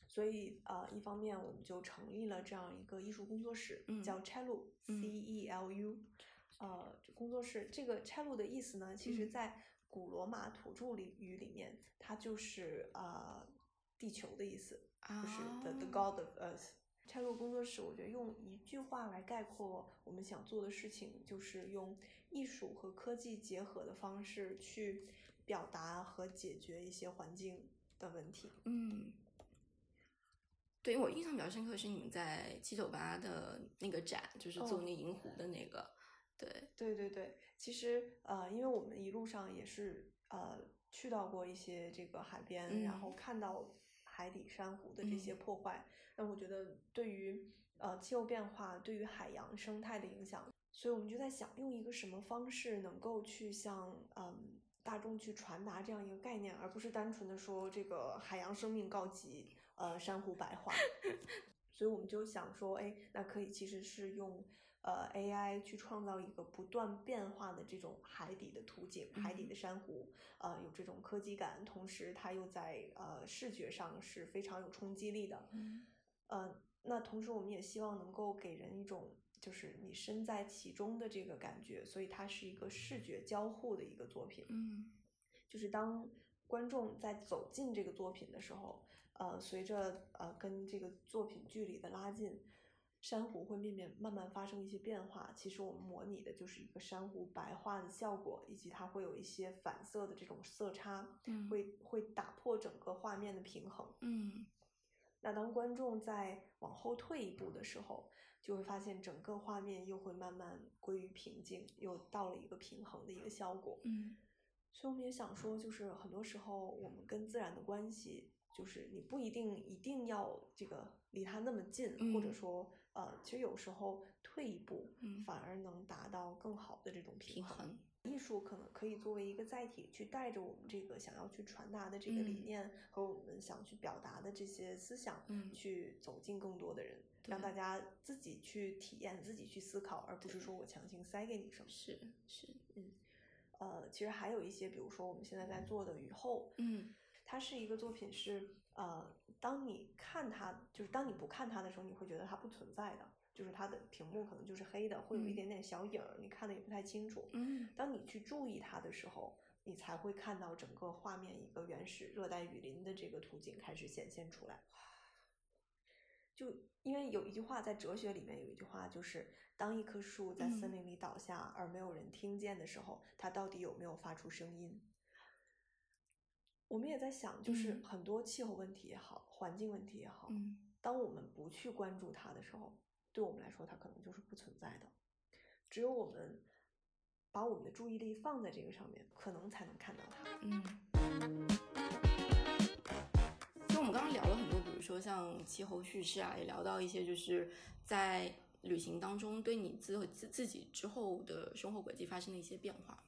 所以呃，一方面我们就成立了这样一个艺术工作室，嗯叫 Chelu，C、嗯。E L U，呃，这工作室。这个 Chelu 的意思呢，其实嗯。在古罗马土著里语里面，它就是呃地球的意思，就是 the the 啊 god of earth。Chelu 工作室，我觉得用一句话来概括我们想做的事情，就是用艺术和科技结合的方式去表达和解决一些环境的问题。嗯，对我印象比较深刻是你们在七九八的那个展，就是做哦那银湖的那个，对，对对对，其实呃，因为我们一路上也是呃去到过一些这个海边，然嗯。后看到海底珊瑚的这些嗯。破坏，那我觉得对于呃气候变化对于海洋生态的影响，所以我们就在想用一个什么方式能够去向嗯大众去传达这样一个概念，而不是单纯的说这个海洋生命告急，呃珊瑚白化。[LAUGHS] 所以我们就想说，哎，那可以其实是用呃 AI 去创造一个不断变化的这种海底的图景，海底的珊瑚，呃，有这种科技感，同时它又在呃视觉上是非常有冲击力的。嗯呃，那同时我们也希望能够给人一种就是你身在其中的这个感觉，所以它是一个视觉交互的一个作品。嗯就是当观众在走进这个作品的时候，呃，随着呃跟这个作品距离的拉近，珊瑚会面面慢慢发生一些变化。其实我们模拟的就是一个珊瑚白化的效果，以及它会有一些反色的这种色差，嗯会会打破整个画面的平衡。嗯那当观众在往后退一步的时候，就会发现整个画面又会慢慢归于平静，又到了一个平衡的一个效果。嗯所以我们也想说，就是很多时候我们跟自然的关系，就是你不一定一定要这个离它那么近，或者嗯说呃，其实有时候退一步，嗯。反而能达到更好的这种平衡。平衡，艺术可能可以作为一个载体，去带着我们这个想要去传达的这个理嗯。念和我们想去表达的这些思想，嗯。去走进更多的人，让大家自己去体验、自己去思考，而不是说我强行塞给你什么。是。是，嗯呃，其实还有一些，比如说我们现在在做的雨后，嗯。它是一个作品是，呃，当你看它，就是当你不看它的时候，你会觉得它不存在的，就是它的屏幕可能就是黑的，会有一嗯点点小影儿，你看的也不太清楚。嗯当你去注意它的时候，你才会看到整个画面一个原始热带雨林的这个图景开始显现出来。就因为有一句话在哲学里面有一句话，就是当一棵树在森嗯林里倒下而没有人听见的时候，它到底有没有发出声音？我们也在想，就是嗯很多气候问题也好，环境问题也好，嗯当我们不去关注它的时候，对我们来说它可能就是不存在的。只有我们把我们的注意力放在这个上面，可能才能看到它。嗯。就我们刚刚聊了很多，比如说像气候叙事啊，也聊到一些就是在旅行当中对你自自自己之后的生活轨迹发生的一些变化嘛。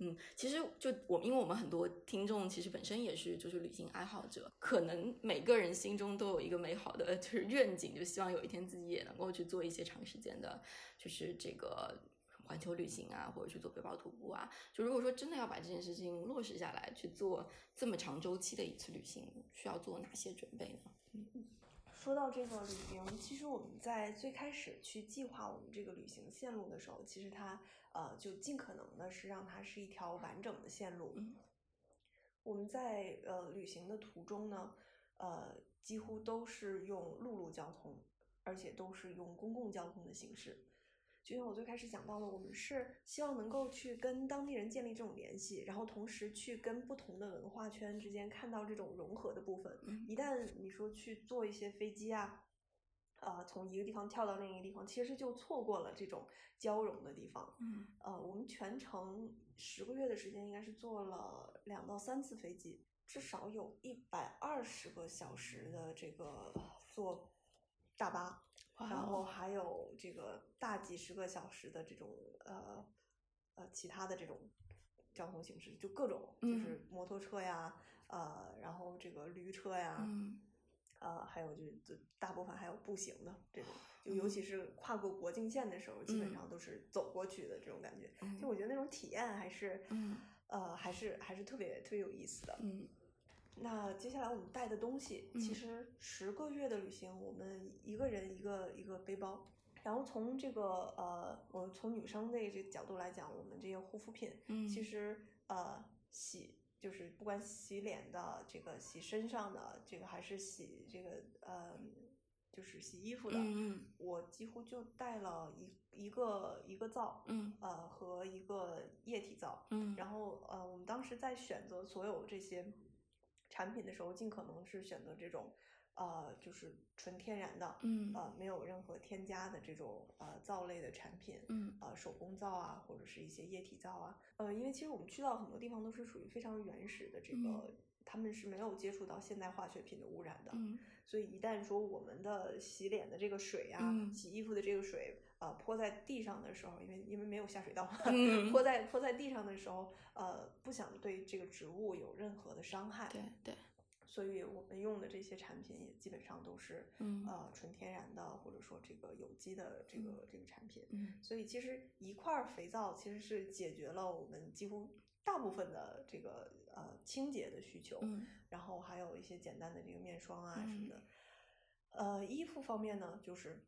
嗯，其实就我，因为我们很多听众其实本身也是就是旅行爱好者，可能每个人心中都有一个美好的 [LAUGHS] 就是愿景，就希望有一天自己也能够去做一些长时间的，就是这个环球旅行啊，或者去做背包徒步啊。就如果说真的要把这件事情落实下来，去做这么长周期的一次旅行，需要做哪些准备呢？嗯说到这个旅行，其实我们在最开始去计划我们这个旅行线路的时候，其实它呃就尽可能的是让它是一条完整的线路。嗯我们在呃旅行的途中呢，呃几乎都是用陆路交通，而且都是用公共交通的形式。就像我最开始讲到的，我们是希望能够去跟当地人建立这种联系，然后同时去跟不同的文化圈之间看到这种融合的部分。嗯一旦你说去坐一些飞机啊，呃，从一个地方跳到另一个地方，其实就错过了这种交融的地方。嗯呃，我们全程十个月的时间，应该是坐了两到三次飞机，至少有一百二十个小时的这个坐大巴，然后还有这个大几十个小时的这种呃呃其他的这种交通形式，就各种就嗯。是摩托车呀，呃，然后这个驴车呀，嗯。呃，还有就是就大部分还有步行的这种，就尤其是跨过国境线的时候，基本嗯。上都是走过去的这种感觉。嗯。就我觉得那种体验还是，嗯。呃，还是还是特别特别有意思的。嗯那接下来我们带的东西，其嗯。实十个月的旅行，我们一个人一个一个背包。然后从这个呃，我从女生的这个角度来讲，我们这些护肤品，嗯。其实呃洗就是不管洗脸的这个、洗身上的这个，还是洗这个呃就是洗衣服的，嗯。我几乎就带了一一个一个皂，嗯。呃和一个液体皂，嗯。然后呃，我们当时在选择所有这些产品的时候，尽可能是选择这种呃，就是纯天然的，嗯。呃，没有任何添加的这种呃皂类的产品，嗯。呃，手工皂啊，或者是一些液体皂啊，呃，因为其实我们去到很多地方都是属于非常原始的这个。嗯他们是没有接触到现代化学品的污染的，嗯。所以一旦说我们的洗脸的这个水啊，嗯。洗衣服的这个水，呃，泼在地上的时候，因为因为没有下水道嘛，嗯 [LAUGHS] 泼在泼在地上的时候，呃，不想对这个植物有任何的伤害，对对所以我们用的这些产品也基本上都是嗯呃纯天然的，或者说这个有机的这个这个产品。嗯所以其实一块肥皂其实是解决了我们几乎大部分的这个呃清洁的需求。嗯然后还有一些简单的这个面霜啊什嗯么的。呃，衣服方面呢，就是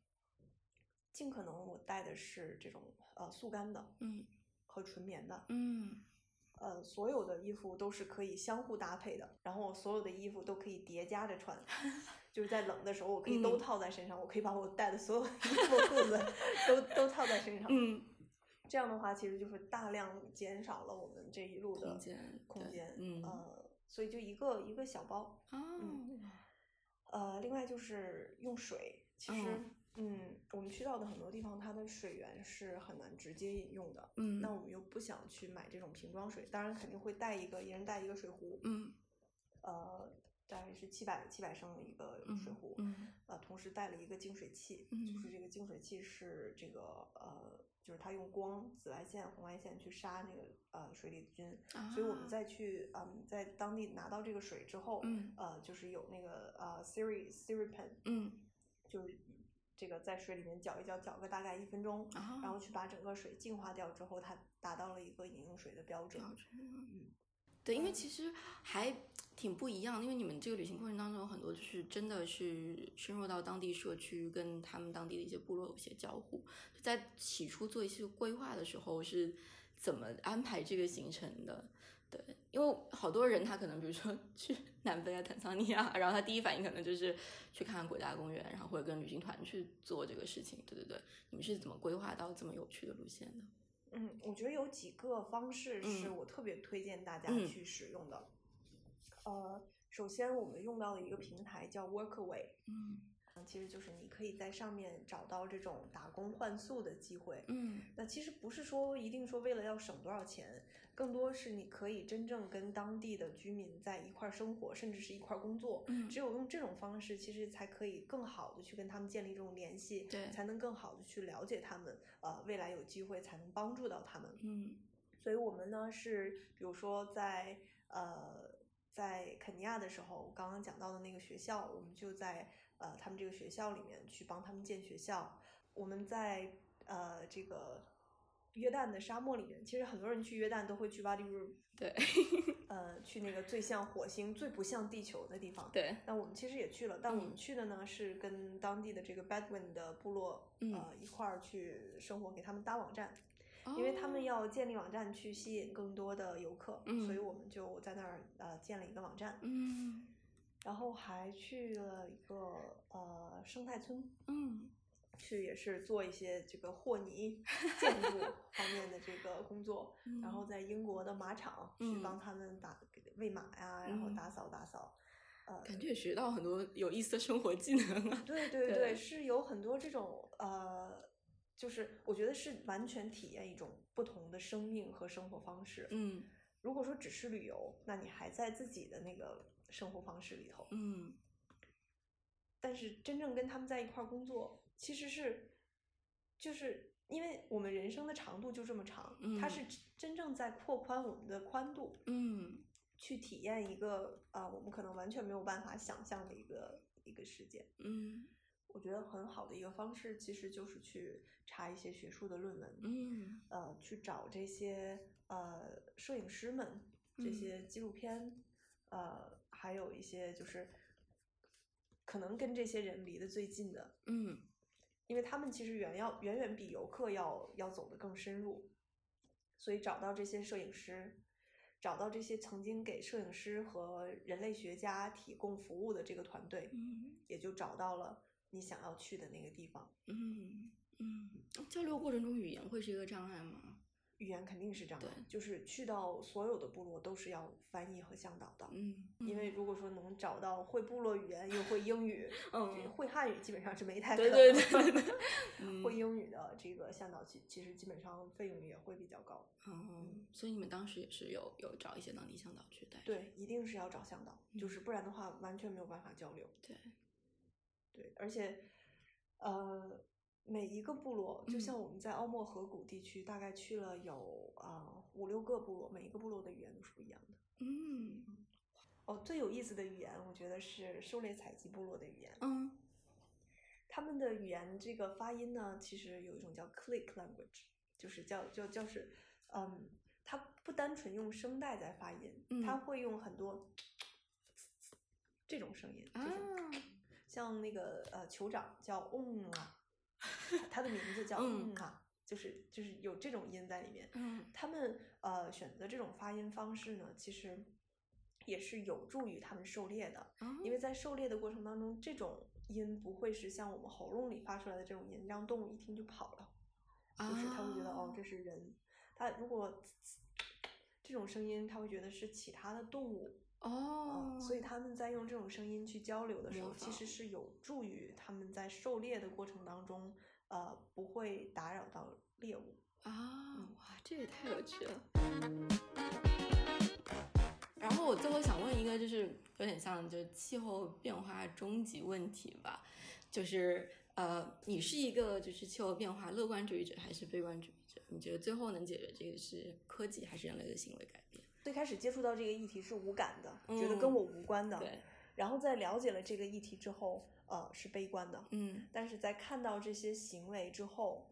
尽可能我带的是这种呃速干的嗯和纯棉的。嗯呃，所有的衣服都是可以相互搭配的，然后我所有的衣服都可以叠加着穿，[LAUGHS] 就是在冷的时候我可以都嗯套在身上，我可以把我带的所有的衣服、裤子 [LAUGHS] 都都套在身上。嗯，这样的话，其实就是大量减少了我们这一路的空间空间。嗯呃，所以就一个一个小包，哦呃，另外就是用水，其实，哦嗯，我们去到的很多地方，它的水源是很难直接饮用的。嗯那我们又不想去买这种瓶装水，当然肯定会带一个，一人带一个水壶，嗯呃，大概是七百七百升的一个水壶，嗯呃，同时。带了一个净水器，嗯就是这个净水器是这个呃，就是它用光、紫外线、红外线去杀那个呃水里的菌，所以我们啊再去嗯在当地拿到这个水之后，嗯呃就是有那个呃 Siri Siri pen，嗯就是这个在水里面搅一搅，搅个大概一分钟，啊，然后去把整个水净化掉之后，它达到了一个饮用水的标准。标准嗯，对，因为其实还挺不一样的，因为你们这个旅行过程当中有很多就是真的是深入到当地社区，跟他们当地的一些部落有些交互。在起初做一些规划的时候是怎么安排这个行程的？对，因为好多人他可能比如说 [LAUGHS] 去南非啊、坦桑尼亚，然后他第一反应可能就是去看看国家公园，然后或者跟旅行团去做这个事情。对对对，你们是怎么规划到这么有趣的路线的？嗯，我觉得有几个方式是嗯我特别推荐大家嗯去使用的。呃，首先我们用到了一个平台叫 Workaway，嗯嗯其实就是你可以在上面找到这种打工换宿的机会。嗯那其实不是说一定说为了要省多少钱，更多是你可以真正跟当地的居民在一块儿生活，甚至是一块儿工作。嗯只有用这种方式，其实才可以更好的去跟他们建立这种联系，对才能更好的去了解他们，呃，未来有机会才能帮助到他们。嗯所以我们呢是，比如说在呃在肯尼亚的时候，刚刚讲到的那个学校，我们就在呃他们这个学校里面去帮他们建学校。我们在呃这个约旦的沙漠里面，其实很多人去约旦都会去 Wadi Rum，[LAUGHS] 对呃，去那个最像火星、最不像地球的地方。对，那我们其实也去了，但我们嗯去的呢是跟当地的这个 Bedouin 的部落，嗯呃一块儿去生活，给他们搭网站。因为他们哦要建立网站去吸引更多的游客，嗯所以我们就在那儿呃建了一个网站，嗯然后还去了一个呃生态村，嗯去也是做一些这个和泥 [LAUGHS] 建筑方面的这个工作，嗯然后在英国的马场去嗯帮他们打喂马呀，然后嗯打扫打扫，呃，感觉也学到很多有意思的生活技能啊。对对对对，是有很多这种呃，就是我觉得是完全体验一种不同的生命和生活方式。嗯如果说只是旅游，那你还在自己的那个生活方式里头。嗯但是真正跟他们在一块儿工作，其实是，就是因为我们人生的长度就这么长，它嗯。是真真正在扩宽我们的宽度，嗯。去体验一个啊、我们可能完全没有办法想象的一个一个世界。嗯。我觉得很好的一个方式，其实就是去查一些学术的论文，嗯。呃，去找这些呃摄影师们，这嗯。些纪录片，呃，还有一些就是可能跟这些人离得最近的，嗯因为他们其实远要远远比游客要要走得更深入，所以找到这些摄影师，找到这些曾经给摄影师和人类学家提供服务的这个团队，嗯也就找到了你想要去的那个地方。嗯嗯，交流过程中语言会是一个障碍吗？语言肯定是这样的，就是去到所有的部落都是要翻译和向导的。嗯，因为如果说能找到会部落语言又会英语，嗯会汉语基本上是没太可对能。对对对对嗯会英语的这个向导其其实基本上费用也会比较高。嗯，所以你们当时也是有有找一些当地向导去带。对，一定是要找向导，就嗯是不然的话完全没有办法交流。对，对，而且呃，每一个部落，就嗯。像我们在奥莫河谷地区，大概去了有啊、五六个部落，每一个部落的语言都是不一样的。嗯。哦，最有意思的语言，我觉得是狩猎采集部落的语言。嗯。他们的语言这个发音呢，其实有一种叫 click language，就是叫叫叫是，嗯，它不单纯用声带在发音，它嗯。会用很多这种声音，就啊。是像那个呃酋长叫嗯啊，他的名字叫嗯嗯啊，就是就是有这种音在里面。嗯他们呃选择这种发音方式呢，其实也是有助于他们狩猎的。哦因为在狩猎的过程当中，这种音不会是像我们喉咙里发出来的这种音，让动物一听就跑了，就是他会觉得哦这是人。他如果这种声音，他会觉得是其他的动物，哦嗯，所以他们在用这种声音去交流的时候，其实是有助于他们在狩猎的过程当中，呃，不会打扰到猎物。啊，哇，这也太有趣了。然后我最后想问一个，就是有点像就是气候变化终极问题吧，就是呃，你是一个就是气候变化乐观主义者还是悲观主义者？你觉得最后能解决这个是科技还是人类的行为改变？最开始接触到这个议题是无感的，嗯觉得跟我无关的。对，然后在了解了这个议题之后，呃，是悲观的。嗯但是在看到这些行为之后，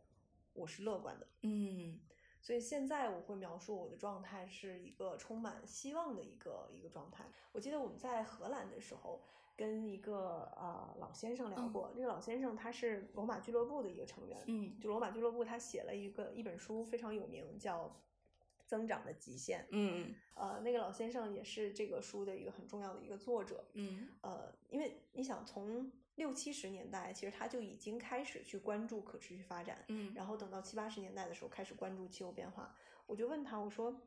我是乐观的。嗯所以现在我会描述我的状态是一个充满希望的一个一个状态。我记得我们在荷兰的时候，跟一个呃老先生聊过，这个老先生他是罗马俱乐部的一个成员，嗯就罗马俱乐部他写了一个一本书非常有名，叫《增长的极限》。嗯呃，那个老先生也是这个书的一个很重要的一个作者。嗯呃，因为你想从六七十年代，其实他就已经开始去关注可持续发展，嗯然后等到七八十年代的时候开始关注气候变化。我就问他，我说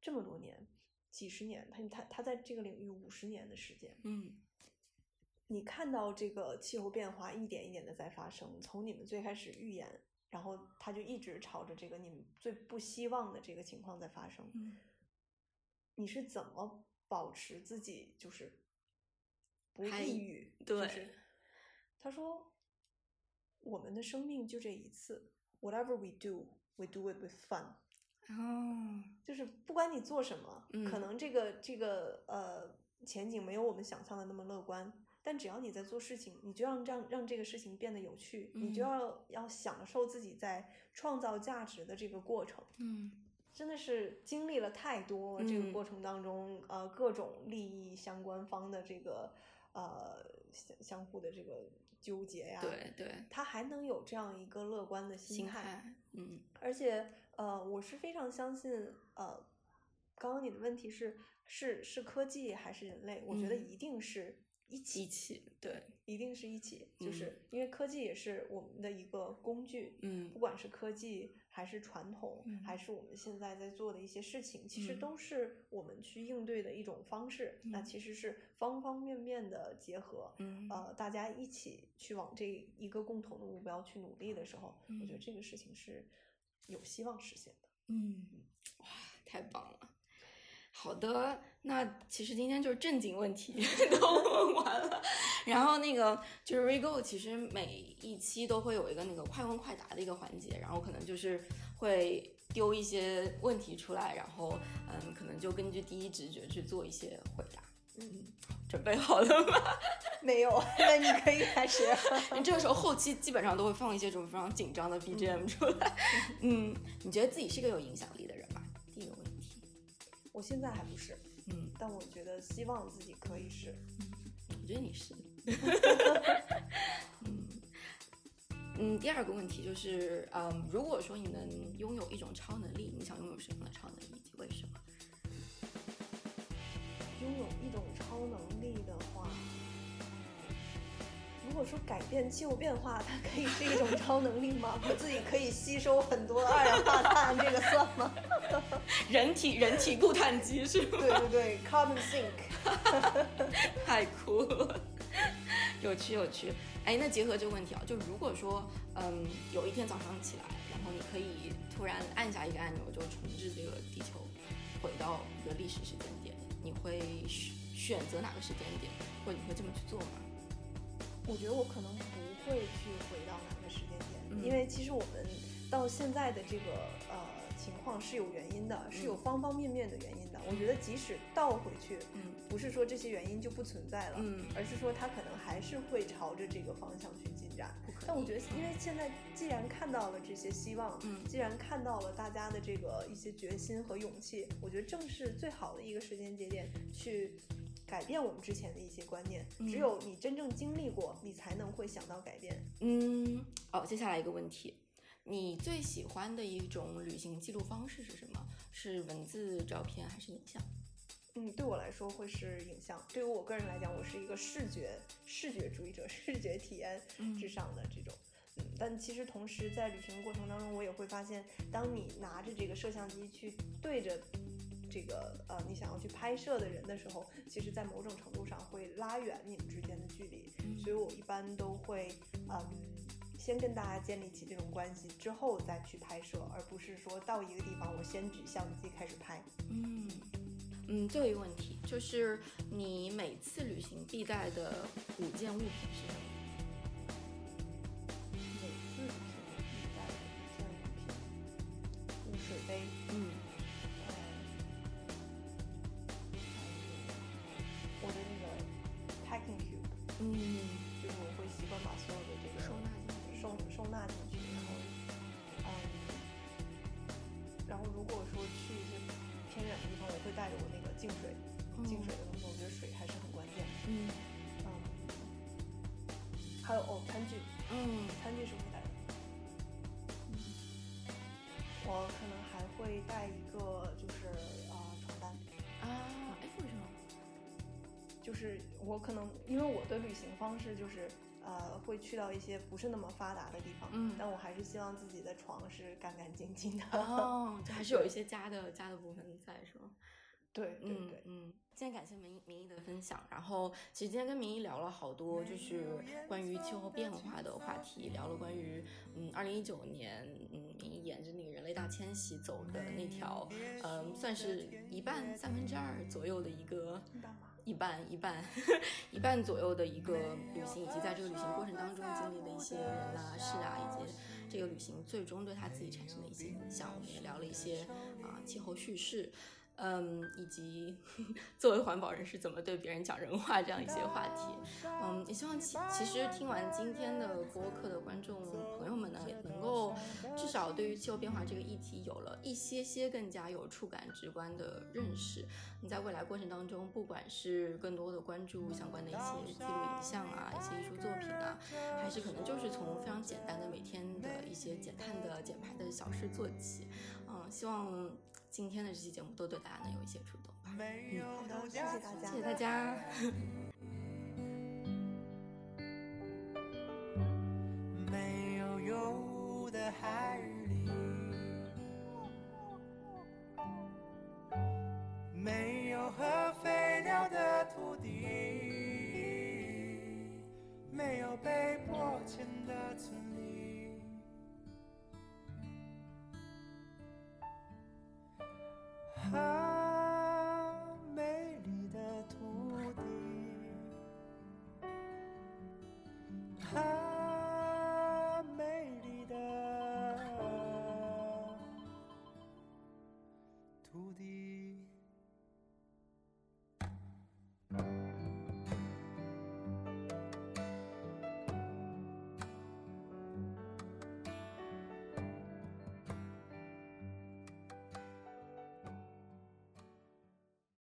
这么多年，几十年，他他他在这个领域五十年的时间，嗯你看到这个气候变化一点一点的在发生，从你们最开始预言，然后他就一直朝着这个你们最不希望的这个情况在发生。嗯你是怎么保持自己就是不抑郁？对就是他说，我们的生命就这一次，whatever we do, we do it with fun。哦就是不管你做什么，可嗯能这个这个呃前景没有我们想象的那么乐观，但只要你在做事情，你就要让让这个事情变得有趣，你就嗯要要享受自己在创造价值的这个过程。嗯真的是经历了太多这个嗯过程当中，呃，各种利益相关方的这个呃相相互的这个纠结呀。对对他还能有这样一个乐观的心心态，嗯而且呃，我是非常相信呃，刚刚你的问题是是是科技还是人类？我觉得嗯一定是一起，一起对一定是一起，就嗯是因为科技也是我们的一个工具，嗯不管是科技还是传统，嗯还是我们现在在做的一些事情，其实嗯都是我们去应对的一种方式。那嗯其实是方方面面的结合，嗯呃，大家一起去往这一个共同的目标去努力的时候，我觉得嗯这个事情是有希望实现的。嗯，哇，太棒了！好的，那其实今天就是正经问题 [LAUGHS] 都问完了，然后那个就是 Rego，其实每一期都会有一个那个快问快答的一个环节，然后可能就是会丢一些问题出来，然后嗯，可能就根据第一直觉去做一些回答。嗯，准备好了吗？[LAUGHS] 没有，那你可以开始。你 [LAUGHS] 这个时候后期基本上都会放一些这种非常紧张的 BGM 出来。嗯，你觉得自己是个有影响力的人。我现在还不是，嗯，但我觉得希望自己可以是。我觉得你是。嗯嗯，第二个问题就是，嗯，如果说你能拥有一种超能力，你想拥有什么样的超能力以及为什么？拥有一种超能力的话，如果说改变气候变化，它可以是一种超能力吗？[LAUGHS] 我自己可以吸收很多二氧化碳，这个算吗？[LAUGHS] 人体人体固碳机是吗？对对对，carbon sink。[LAUGHS] 太酷了，有趣有趣。哎，那结合这个问题啊，就如果说，嗯，有一天早上起来，然后你可以突然按下一个按钮，就重置这个地球，回到一个历史时间点，你会选选择哪个时间点，或者你会这么去做吗？我觉得我可能不会去回到哪个时间点，嗯因为其实我们到现在的这个呃情况是有原因的，是有嗯方方面面的原因的。我觉得即使倒回去，嗯不是说这些原因就不存在了，嗯而是说它可能还是会朝着这个方向去进展。但我觉得，因为现在既然看到了这些希望，嗯既然看到了大家的这个一些决心和勇气，我觉得正是最好的一个时间节点去改变我们之前的一些观念。嗯只有你真正经历过，你才能会想到改变。嗯，哦，接下来一个问题，你最喜欢的一种旅行记录方式是什么？是文字、照片还是影像？嗯，对我来说会是影像。对于我个人来讲，我是一个视觉视觉主义者，[LAUGHS] 视觉体验至上的这种。嗯，但其实同时在旅行过程当中，我也会发现，当你拿着这个摄像机去对着这个呃你想要去拍摄的人的时候，其实在某种程度上会拉远你们之间的距离。所以我一般都会嗯。先跟大家建立起这种关系，之后再去拍摄，而不是说到一个地方我先举相机开始拍。嗯嗯，最后一个问题就是你每次旅行必带的五件物品是什么？我可能因为我的旅行方式就是呃会去到一些不是那么发达的地方，嗯但我还是希望自己的床是干干净净的。哦，[LAUGHS] 就还是有一些家的家的部分在，是吗？对对对，嗯嗯，今天感谢明明一的分享，然后其实今天跟明一聊了好多，就是关于气候变化的话题，聊了关于嗯，二零一九年嗯，明一沿着那个人类大迁徙走的那条，嗯，算是一半三分之二左右的一个一半一半 [LAUGHS] 一半左右的一个旅行，以及在这个旅行过程当中经历的一些人啊事啊，以及这个旅行最终对他自己产生的一些影响。我们也聊了一些啊、气候叙事。嗯，以及 [LAUGHS] 作为环保人士怎么对别人讲人话这样一些话题，嗯，也希望其其实听完今天的播客的观众朋友们呢，也能够至少对于气候变化这个议题有了一些些更加有触感、直观的认识。你在未来过程当中，不管是更多的关注相关的一些记录影像啊、一些艺术作品啊，还是可能就是从非常简单的每天的一些减碳的、减排的小事做起，嗯，希望今天的这期节目都对大家能有一些触动吧。嗯，好的，谢谢大家，谢谢大家。没有油的海里，没有和飞鸟的土地，没有被迫迁的村啊，